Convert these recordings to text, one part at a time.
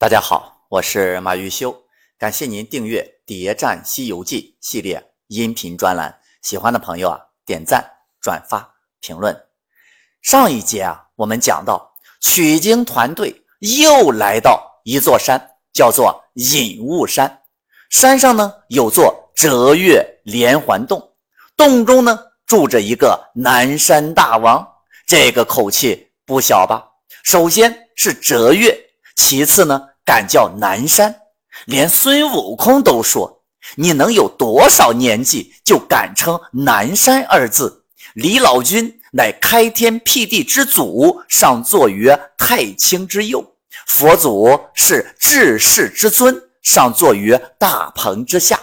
大家好，我是马玉修，感谢您订阅《谍战西游记》系列音频专栏。喜欢的朋友啊，点赞、转发、评论。上一节啊，我们讲到取经团队又来到一座山，叫做隐雾山。山上呢有座折月连环洞，洞中呢住着一个南山大王，这个口气不小吧？首先是折月。其次呢，敢叫南山，连孙悟空都说：“你能有多少年纪，就敢称南山二字？”李老君乃开天辟地之祖，上坐于太清之右；佛祖是治世之尊，上坐于大鹏之下。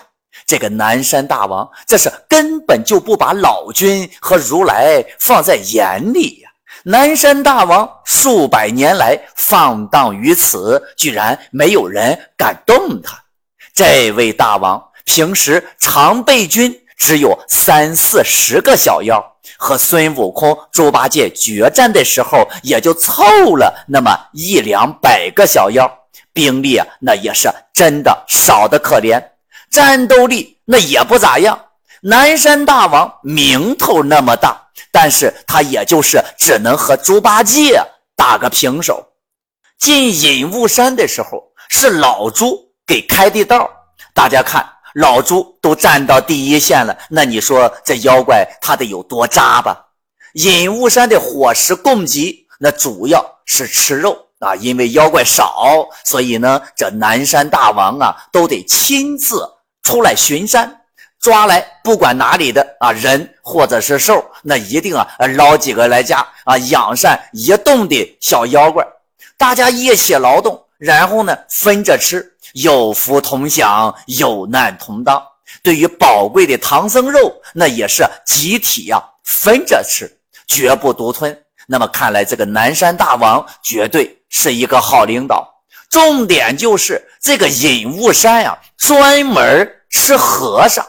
这个南山大王，这是根本就不把老君和如来放在眼里呀！南山大王数百年来放荡于此，居然没有人敢动他。这位大王平时常备军只有三四十个小妖，和孙悟空、猪八戒决战的时候，也就凑了那么一两百个小妖，兵力啊，那也是真的少的可怜，战斗力那也不咋样。南山大王名头那么大。但是他也就是只能和猪八戒打个平手。进隐雾山的时候，是老猪给开的道。大家看，老猪都站到第一线了，那你说这妖怪他得有多渣吧？隐雾山的伙食供给，那主要是吃肉啊，因为妖怪少，所以呢，这南山大王啊，都得亲自出来巡山。抓来不管哪里的啊人或者是兽，那一定啊捞几个来家啊养善一洞的小妖怪，大家一起劳动，然后呢分着吃，有福同享，有难同当。对于宝贵的唐僧肉，那也是集体呀分着吃，绝不独吞。那么看来这个南山大王绝对是一个好领导。重点就是这个隐雾山呀，专门吃和尚。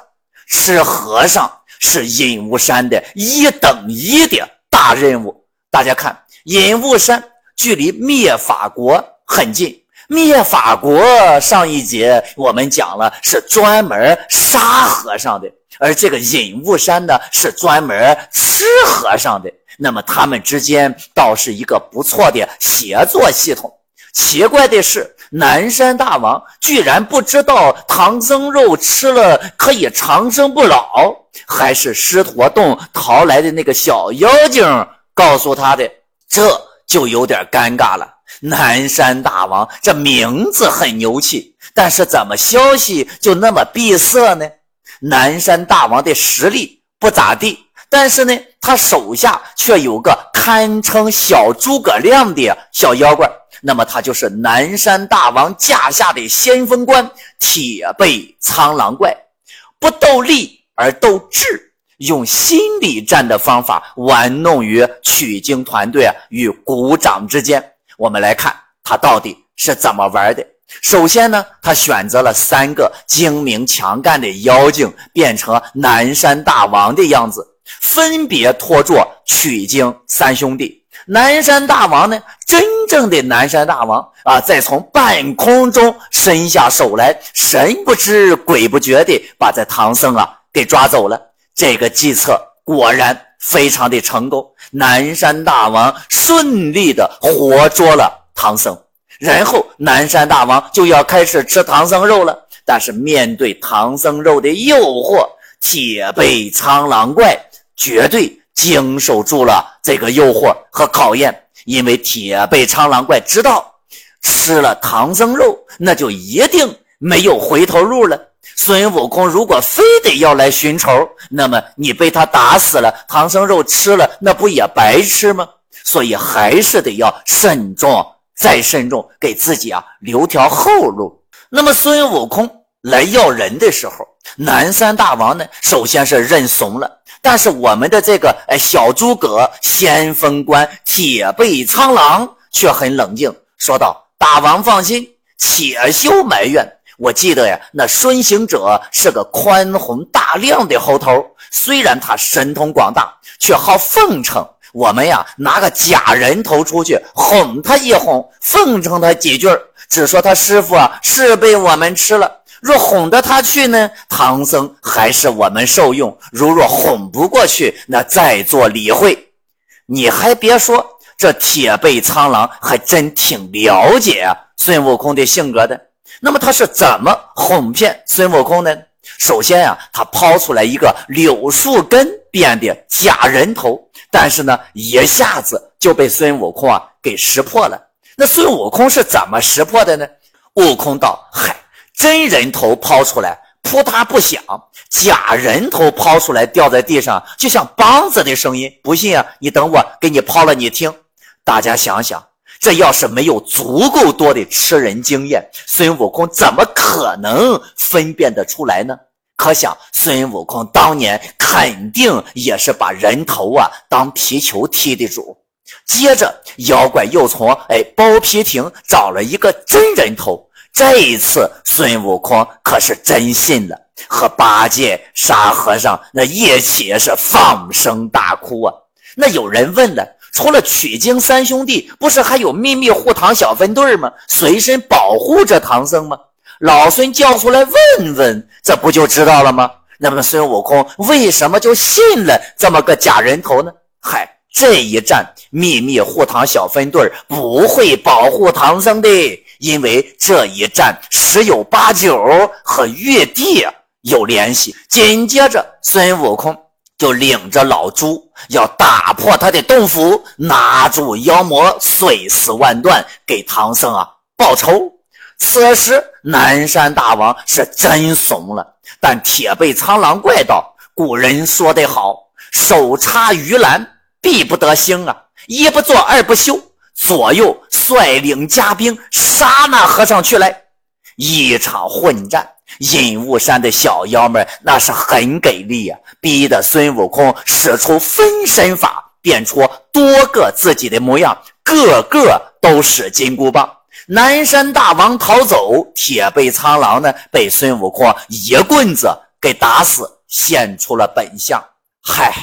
吃和尚是隐雾山的一等一的大任务。大家看，隐雾山距离灭法国很近。灭法国上一节我们讲了，是专门杀和尚的，而这个隐雾山呢，是专门吃和尚的。那么他们之间倒是一个不错的协作系统。奇怪的是。南山大王居然不知道唐僧肉吃了可以长生不老，还是狮驼洞逃来的那个小妖精告诉他的，这就有点尴尬了。南山大王这名字很牛气，但是怎么消息就那么闭塞呢？南山大王的实力不咋地，但是呢，他手下却有个堪称小诸葛亮的小妖怪。那么他就是南山大王驾下的先锋官铁背苍狼怪，不斗力而斗智，用心理战的方法玩弄于取经团队与鼓掌之间。我们来看他到底是怎么玩的。首先呢，他选择了三个精明强干的妖精，变成南山大王的样子，分别拖住取经三兄弟。南山大王呢？真正的南山大王啊，再从半空中伸下手来，神不知鬼不觉的把这唐僧啊给抓走了。这个计策果然非常的成功，南山大王顺利的活捉了唐僧。然后南山大王就要开始吃唐僧肉了，但是面对唐僧肉的诱惑，铁背苍狼怪绝对。经受住了这个诱惑和考验，因为铁背苍狼怪知道吃了唐僧肉，那就一定没有回头路了。孙悟空如果非得要来寻仇，那么你被他打死了，唐僧肉吃了，那不也白吃吗？所以还是得要慎重再慎重，给自己啊留条后路。那么孙悟空来要人的时候，南山大王呢，首先是认怂了。但是我们的这个呃小诸葛先锋官铁背苍狼却很冷静，说道：“大王放心，且休埋怨。我记得呀，那孙行者是个宽宏大量的猴头，虽然他神通广大，却好奉承。我们呀，拿个假人头出去哄他一哄，奉承他几句只说他师傅啊是被我们吃了。若哄得他去呢，唐僧还是我们受用；如若哄不过去，那再做理会。你还别说，这铁背苍狼还真挺了解孙悟空的性格的。那么他是怎么哄骗孙悟空的？首先呀，他抛出来一个柳树根变的假人头，但是呢，一下子就被孙悟空啊给识破了。那孙悟空是怎么识破的呢？悟空道：“嗨。”真人头抛出来，扑嗒不响；假人头抛出来，掉在地上，就像梆子的声音。不信啊，你等我给你抛了，你听。大家想想，这要是没有足够多的吃人经验，孙悟空怎么可能分辨得出来呢？可想孙悟空当年肯定也是把人头啊当皮球踢的主。接着，妖怪又从哎包皮亭找了一个真人头。这一次，孙悟空可是真信了，和八戒、沙和尚那一起是放声大哭啊！那有人问了，除了取经三兄弟，不是还有秘密护唐小分队吗？随身保护着唐僧吗？老孙叫出来问问，这不就知道了吗？那么孙悟空为什么就信了这么个假人头呢？嗨，这一战秘密护唐小分队不会保护唐僧的。因为这一战十有八九和玉帝有联系，紧接着孙悟空就领着老猪要打破他的洞府，拿住妖魔，碎尸万段，给唐僧啊报仇。此时南山大王是真怂了，但铁背苍狼怪道：“古人说得好，手插鱼篮，必不得兴啊！一不做二不休。”左右率领家兵杀那和尚去来，一场混战。隐雾山的小妖们那是很给力呀，逼得孙悟空使出分身法，变出多个自己的模样，个个都使金箍棒。南山大王逃走，铁背苍狼呢被孙悟空一棍子给打死，现出了本相。嗨，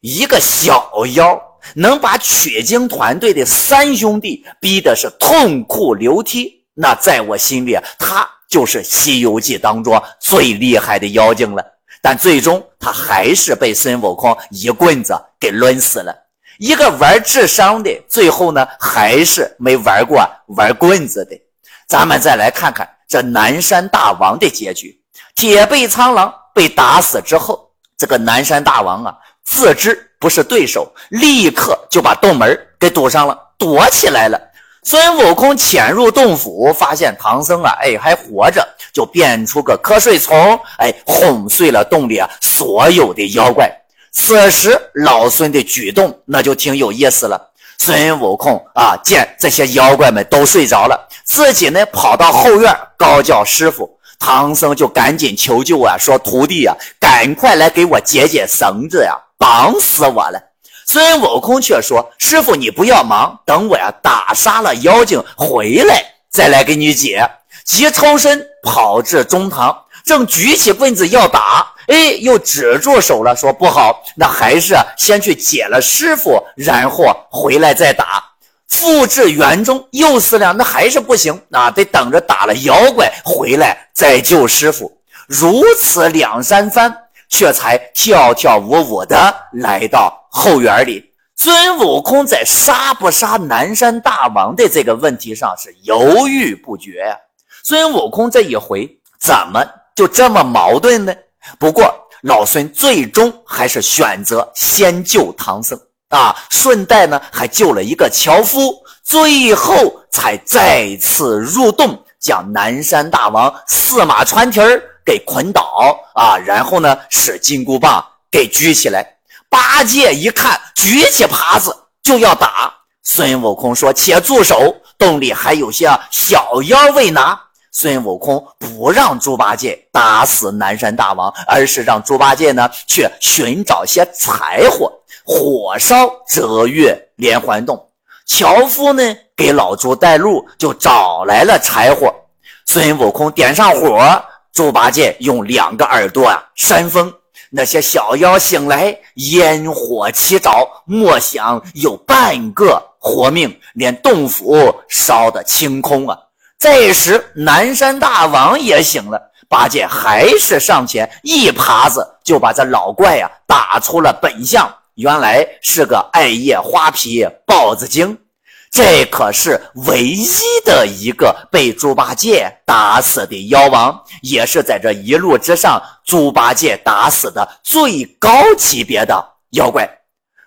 一个小妖。能把取经团队的三兄弟逼得是痛哭流涕，那在我心里，他就是《西游记》当中最厉害的妖精了。但最终他还是被孙悟空一棍子给抡死了。一个玩智商的，最后呢还是没玩过玩棍子的。咱们再来看看这南山大王的结局。铁背苍狼被打死之后，这个南山大王啊，自知。不是对手，立刻就把洞门给堵上了，躲起来了。孙悟空潜入洞府，发现唐僧啊，哎，还活着，就变出个瞌睡虫，哎，哄睡了洞里啊所有的妖怪。此时老孙的举动那就挺有意思了。孙悟空啊，见这些妖怪们都睡着了，自己呢跑到后院高叫师傅。唐僧就赶紧求救啊，说徒弟啊，赶快来给我解解绳子呀！绑死我了！孙悟空却说：“师傅，你不要忙，等我呀打杀了妖精回来，再来给你解。”即抽身跑至中堂，正举起棍子要打，哎，又止住手了，说：“不好，那还是先去解了师傅，然后回来再打。”复至园中又思量，那还是不行，那得等着打了妖怪回来再救师傅。如此两三番。却才跳跳舞舞的来到后园里。孙悟空在杀不杀南山大王的这个问题上是犹豫不决呀。孙悟空这一回怎么就这么矛盾呢？不过老孙最终还是选择先救唐僧啊，顺带呢还救了一个樵夫，最后才再次入洞，将南山大王四马穿蹄儿。给捆倒啊，然后呢，使金箍棒给举起来。八戒一看，举起耙子就要打。孙悟空说：“且住手，洞里还有些小妖未拿。”孙悟空不让猪八戒打死南山大王，而是让猪八戒呢去寻找些柴火，火烧折月连环洞。樵夫呢给老猪带路，就找来了柴火。孙悟空点上火。猪八戒用两个耳朵啊扇风，那些小妖醒来，烟火齐着，莫想有半个活命，连洞府烧得清空啊！这时南山大王也醒了，八戒还是上前一耙子就把这老怪呀打出了本相，原来是个艾叶花皮豹子精。这可是唯一的一个被猪八戒打死的妖王，也是在这一路之上猪八戒打死的最高级别的妖怪。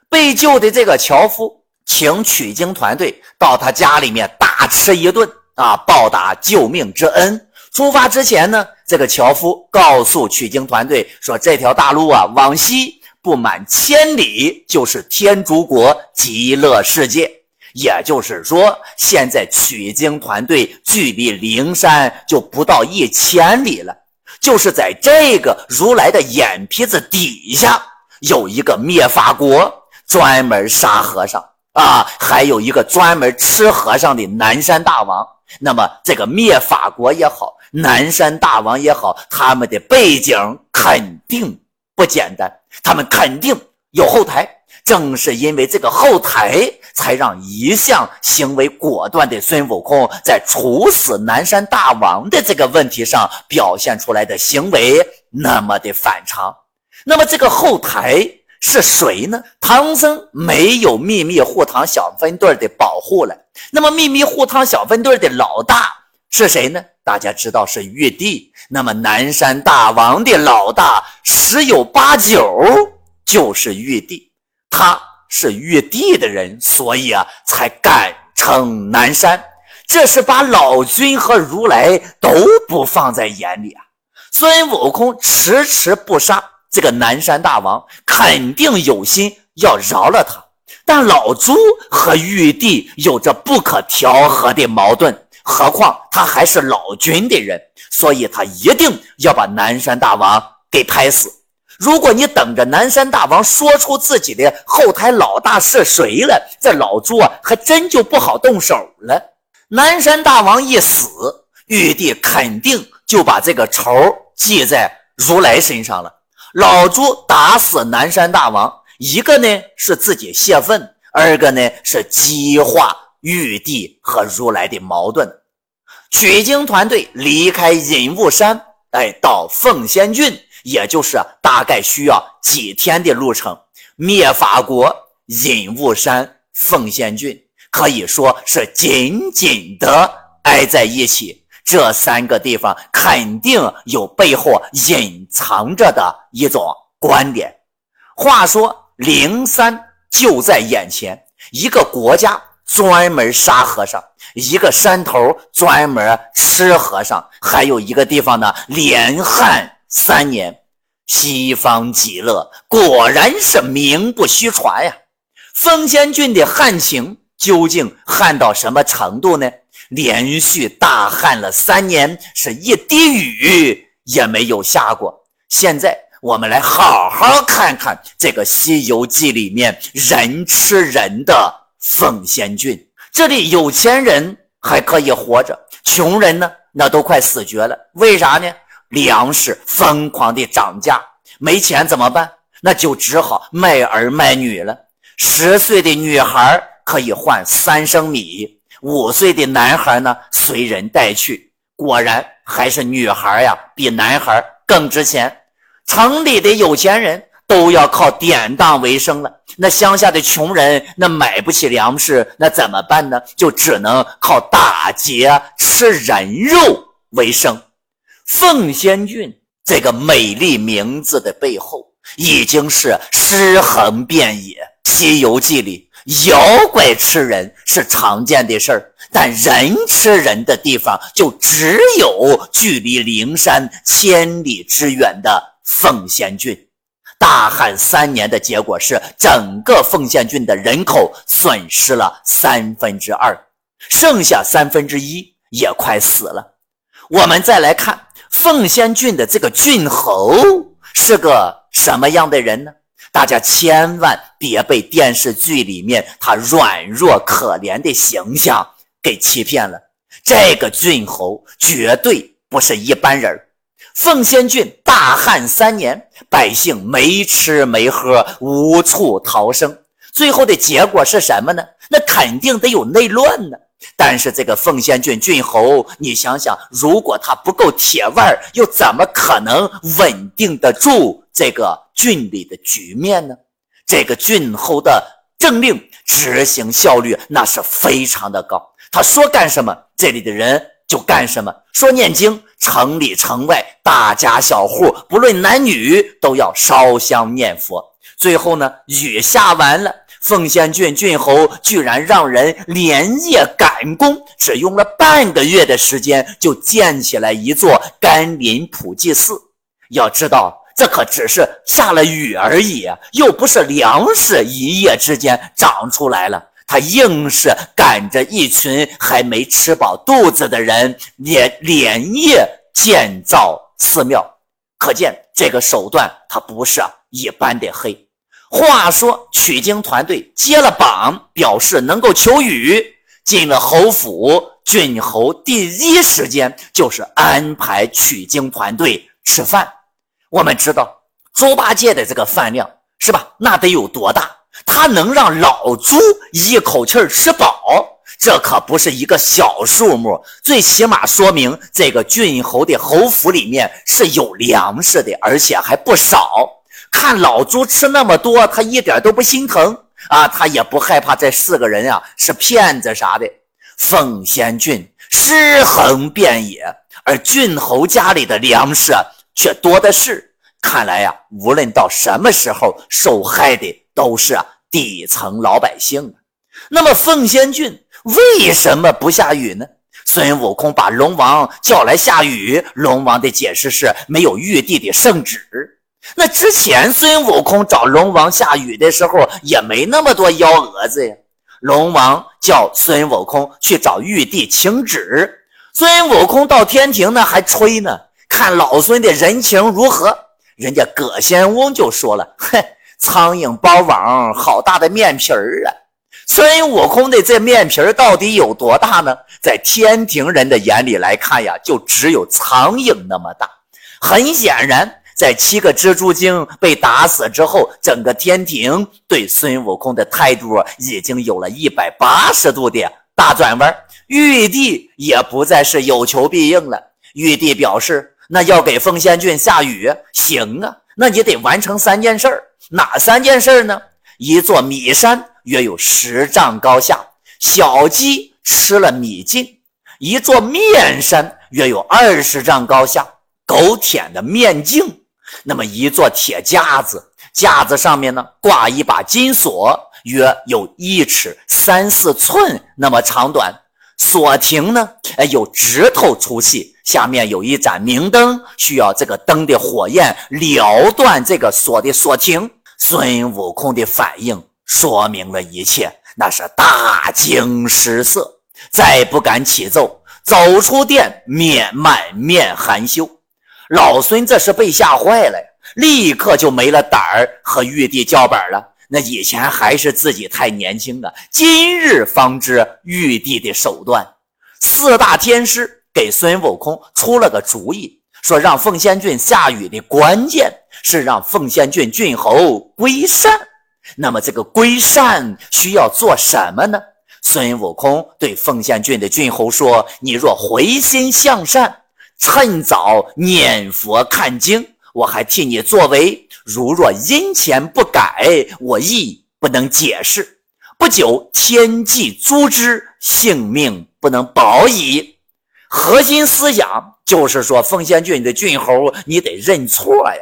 被救的这个樵夫，请取经团队到他家里面大吃一顿啊，报答救命之恩。出发之前呢，这个樵夫告诉取经团队说：“这条大路啊，往西不满千里就是天竺国极乐世界。”也就是说，现在取经团队距离灵山就不到一千里了。就是在这个如来的眼皮子底下，有一个灭法国，专门杀和尚啊，还有一个专门吃和尚的南山大王。那么，这个灭法国也好，南山大王也好，他们的背景肯定不简单，他们肯定有后台。正是因为这个后台。才让一向行为果断的孙悟空在处死南山大王的这个问题上表现出来的行为那么的反常。那么这个后台是谁呢？唐僧没有秘密护唐小分队的保护了。那么秘密护唐小分队的老大是谁呢？大家知道是玉帝。那么南山大王的老大十有八九就是玉帝，他。是玉帝的人，所以啊，才敢称南山。这是把老君和如来都不放在眼里啊。孙悟空迟迟不杀这个南山大王，肯定有心要饶了他。但老朱和玉帝有着不可调和的矛盾，何况他还是老君的人，所以他一定要把南山大王给拍死。如果你等着南山大王说出自己的后台老大是谁了，这老朱啊还真就不好动手了。南山大王一死，玉帝肯定就把这个仇记在如来身上了。老朱打死南山大王，一个呢是自己泄愤，二个呢是激化玉帝和如来的矛盾。取经团队离开隐雾山，哎，到凤仙郡。也就是大概需要几天的路程，灭法国、隐雾山、凤仙郡可以说是紧紧的挨在一起。这三个地方肯定有背后隐藏着的一种观点。话说灵山就在眼前，一个国家专门杀和尚，一个山头专门吃和尚，还有一个地方呢，连汉。三年，西方极乐果然是名不虚传呀！丰仙郡的旱情究竟旱到什么程度呢？连续大旱了三年，是一滴雨也没有下过。现在我们来好好看看这个《西游记》里面人吃人的凤仙郡。这里有钱人还可以活着，穷人呢，那都快死绝了。为啥呢？粮食疯狂的涨价，没钱怎么办？那就只好卖儿卖女了。十岁的女孩可以换三升米，五岁的男孩呢随人带去。果然还是女孩呀比男孩更值钱。城里的有钱人都要靠典当为生了，那乡下的穷人那买不起粮食，那怎么办呢？就只能靠打劫吃人肉为生。凤仙郡这个美丽名字的背后，已经是尸横遍野。《西游记》里，妖怪吃人是常见的事儿，但人吃人的地方就只有距离灵山千里之远的凤仙郡。大旱三年的结果是，整个凤仙郡的人口损失了三分之二，剩下三分之一也快死了。我们再来看。凤仙郡的这个郡侯是个什么样的人呢？大家千万别被电视剧里面他软弱可怜的形象给欺骗了。这个郡侯绝对不是一般人。凤仙郡大旱三年，百姓没吃没喝，无处逃生。最后的结果是什么呢？那肯定得有内乱呢。但是这个凤仙郡郡侯，你想想，如果他不够铁腕又怎么可能稳定得住这个郡里的局面呢？这个郡侯的政令执行效率那是非常的高，他说干什么，这里的人就干什么。说念经，城里城外大家小户，不论男女，都要烧香念佛。最后呢，雨下完了。奉先郡郡侯居然让人连夜赶工，只用了半个月的时间就建起来一座甘霖普济寺。要知道，这可只是下了雨而已，又不是粮食一夜之间长出来了。他硬是赶着一群还没吃饱肚子的人，连连夜建造寺庙，可见这个手段他不是一般的黑。话说，取经团队接了榜，表示能够求雨。进了侯府，郡侯第一时间就是安排取经团队吃饭。我们知道，猪八戒的这个饭量是吧？那得有多大？他能让老猪一口气吃饱，这可不是一个小数目。最起码说明这个郡侯的侯府里面是有粮食的，而且还不少。看老猪吃那么多，他一点都不心疼啊！他也不害怕这四个人呀是骗子啥的。凤仙郡尸横遍野，而郡侯家里的粮食却多的是。看来呀，无论到什么时候，受害的都是底层老百姓。那么凤仙郡为什么不下雨呢？孙悟空把龙王叫来下雨，龙王的解释是没有玉帝的圣旨。那之前孙悟空找龙王下雨的时候，也没那么多幺蛾子呀。龙王叫孙悟空去找玉帝请旨，孙悟空到天庭呢，还吹呢，看老孙的人情如何。人家葛仙翁就说了：“哼，苍蝇包网，好大的面皮儿啊！”孙悟空的这面皮儿到底有多大呢？在天庭人的眼里来看呀，就只有苍蝇那么大。很显然。在七个蜘蛛精被打死之后，整个天庭对孙悟空的态度已经有了一百八十度的大转弯。玉帝也不再是有求必应了。玉帝表示：“那要给凤仙郡下雨，行啊，那你得完成三件事儿。哪三件事儿呢？一座米山约有十丈高下，小鸡吃了米尽；一座面山约有二十丈高下，狗舔的面净。”那么一座铁架子，架子上面呢挂一把金锁，约有一尺三四寸那么长短。锁亭呢，哎，有指头粗细，下面有一盏明灯，需要这个灯的火焰撩断这个锁的锁亭。孙悟空的反应说明了一切，那是大惊失色，再不敢起奏，走出殿面满面含羞。老孙这是被吓坏了呀，立刻就没了胆儿和玉帝叫板了。那以前还是自己太年轻啊，今日方知玉帝的手段。四大天师给孙悟空出了个主意，说让凤仙郡下雨的关键是让凤仙郡郡侯归善。那么这个归善需要做什么呢？孙悟空对凤仙郡的郡侯说：“你若回心向善。”趁早念佛看经，我还替你作为。如若阴钱不改，我亦不能解释。不久天际诛之，性命不能保矣。核心思想就是说，凤仙郡的郡侯，你得认错呀。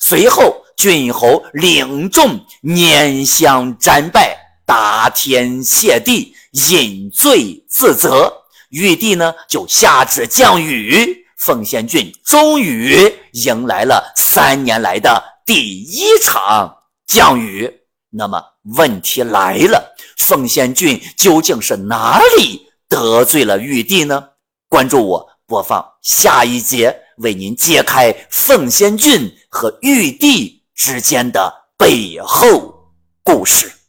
随后，郡侯领众拈香瞻拜，答天谢地，饮醉自责。玉帝呢，就下旨降雨。凤仙郡终于迎来了三年来的第一场降雨。那么问题来了，凤仙郡究竟是哪里得罪了玉帝呢？关注我，播放下一节，为您揭开凤仙郡和玉帝之间的背后故事。